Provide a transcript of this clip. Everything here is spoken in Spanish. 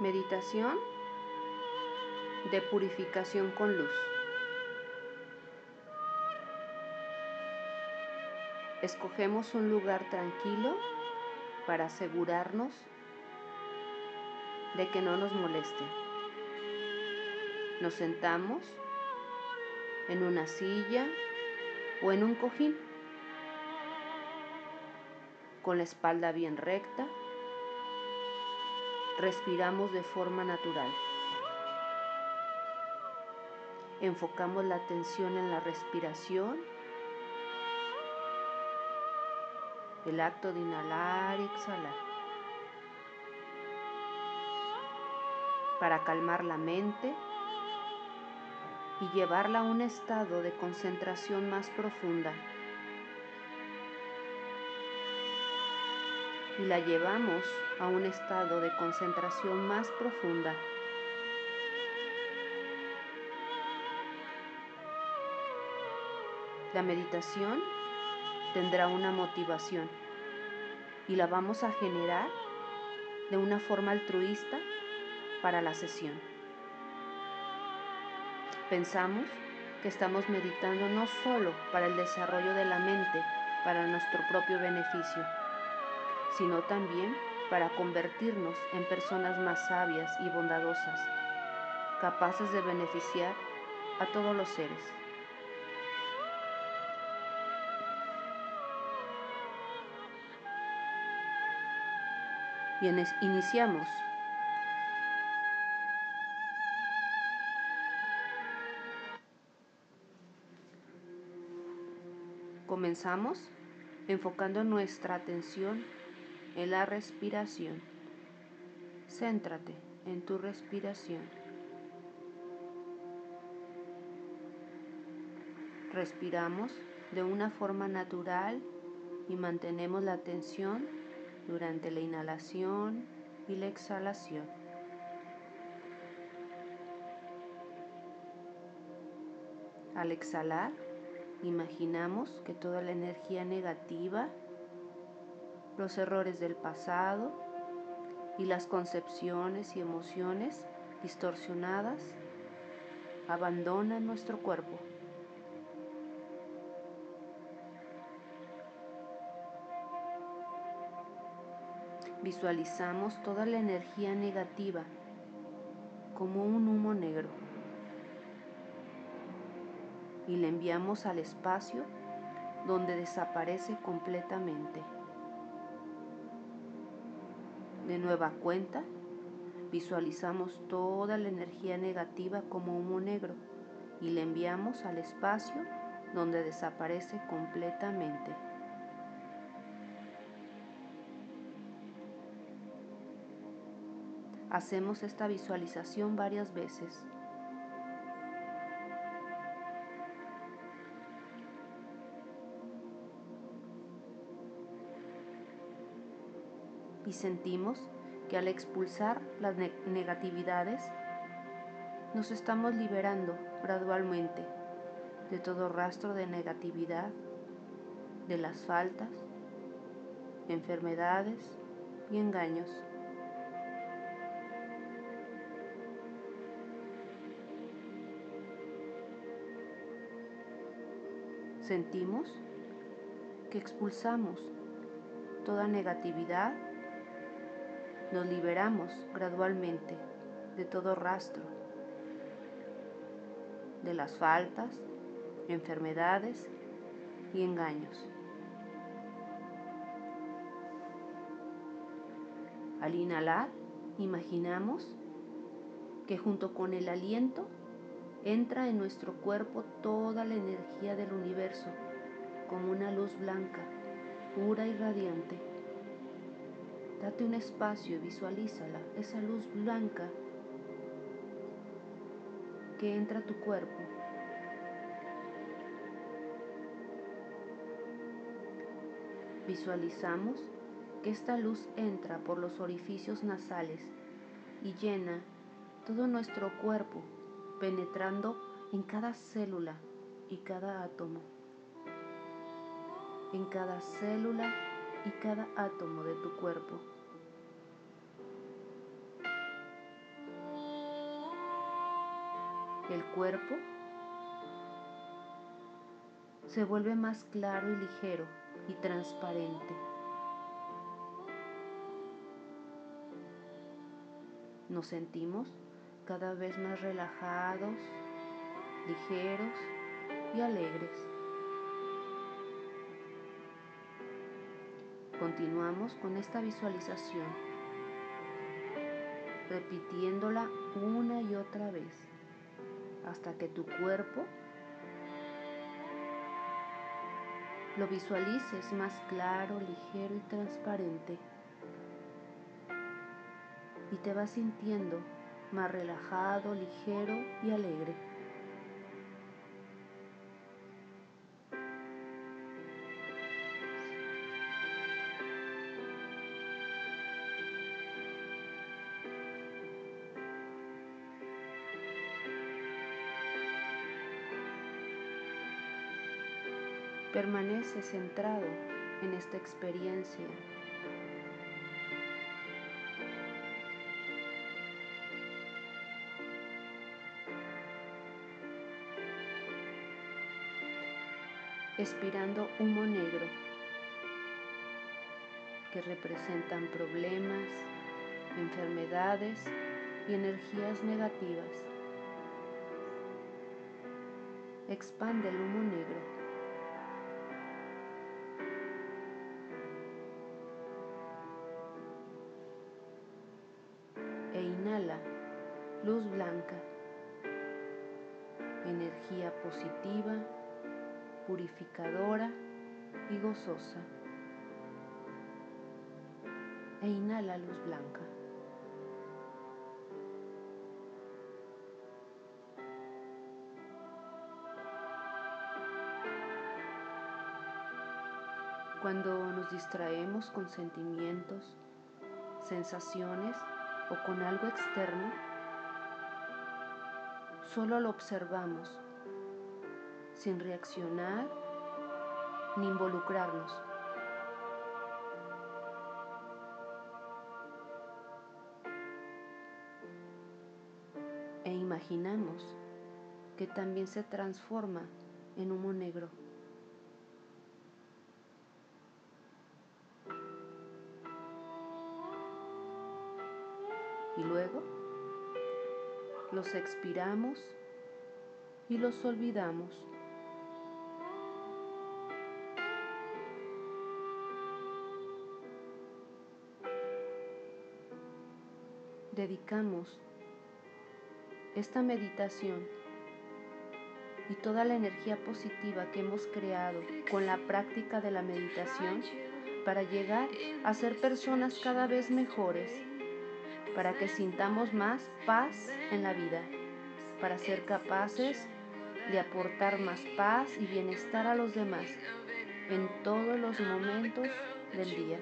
Meditación de purificación con luz. Escogemos un lugar tranquilo para asegurarnos de que no nos moleste. Nos sentamos en una silla o en un cojín con la espalda bien recta respiramos de forma natural. Enfocamos la atención en la respiración, el acto de inhalar y exhalar. Para calmar la mente y llevarla a un estado de concentración más profunda. Y la llevamos a un estado de concentración más profunda. La meditación tendrá una motivación y la vamos a generar de una forma altruista para la sesión. Pensamos que estamos meditando no solo para el desarrollo de la mente, para nuestro propio beneficio, sino también para convertirnos en personas más sabias y bondadosas, capaces de beneficiar a todos los seres. Y iniciamos. Comenzamos enfocando nuestra atención en la respiración. Céntrate en tu respiración. Respiramos de una forma natural y mantenemos la atención durante la inhalación y la exhalación. Al exhalar, imaginamos que toda la energía negativa los errores del pasado y las concepciones y emociones distorsionadas abandonan nuestro cuerpo. Visualizamos toda la energía negativa como un humo negro y la enviamos al espacio donde desaparece completamente. De nueva cuenta, visualizamos toda la energía negativa como humo negro y la enviamos al espacio donde desaparece completamente. Hacemos esta visualización varias veces. Y sentimos que al expulsar las negatividades nos estamos liberando gradualmente de todo rastro de negatividad, de las faltas, enfermedades y engaños. Sentimos que expulsamos toda negatividad nos liberamos gradualmente de todo rastro, de las faltas, enfermedades y engaños. Al inhalar, imaginamos que junto con el aliento entra en nuestro cuerpo toda la energía del universo como una luz blanca, pura y radiante Date un espacio y visualízala, esa luz blanca que entra a tu cuerpo. Visualizamos que esta luz entra por los orificios nasales y llena todo nuestro cuerpo, penetrando en cada célula y cada átomo. En cada célula y cada átomo de tu cuerpo. El cuerpo se vuelve más claro y ligero y transparente. Nos sentimos cada vez más relajados, ligeros y alegres. Continuamos con esta visualización, repitiéndola una y otra vez, hasta que tu cuerpo lo visualices más claro, ligero y transparente. Y te vas sintiendo más relajado, ligero y alegre. Permanece centrado en esta experiencia. expirando humo negro que representan problemas, enfermedades y energías negativas. Expande el humo negro luz blanca, energía positiva, purificadora y gozosa. E inhala luz blanca. Cuando nos distraemos con sentimientos, sensaciones o con algo externo, solo lo observamos sin reaccionar ni involucrarnos. E imaginamos que también se transforma en humo negro. Y luego los expiramos y los olvidamos. Dedicamos esta meditación y toda la energía positiva que hemos creado con la práctica de la meditación para llegar a ser personas cada vez mejores para que sintamos más paz en la vida, para ser capaces de aportar más paz y bienestar a los demás en todos los momentos del día.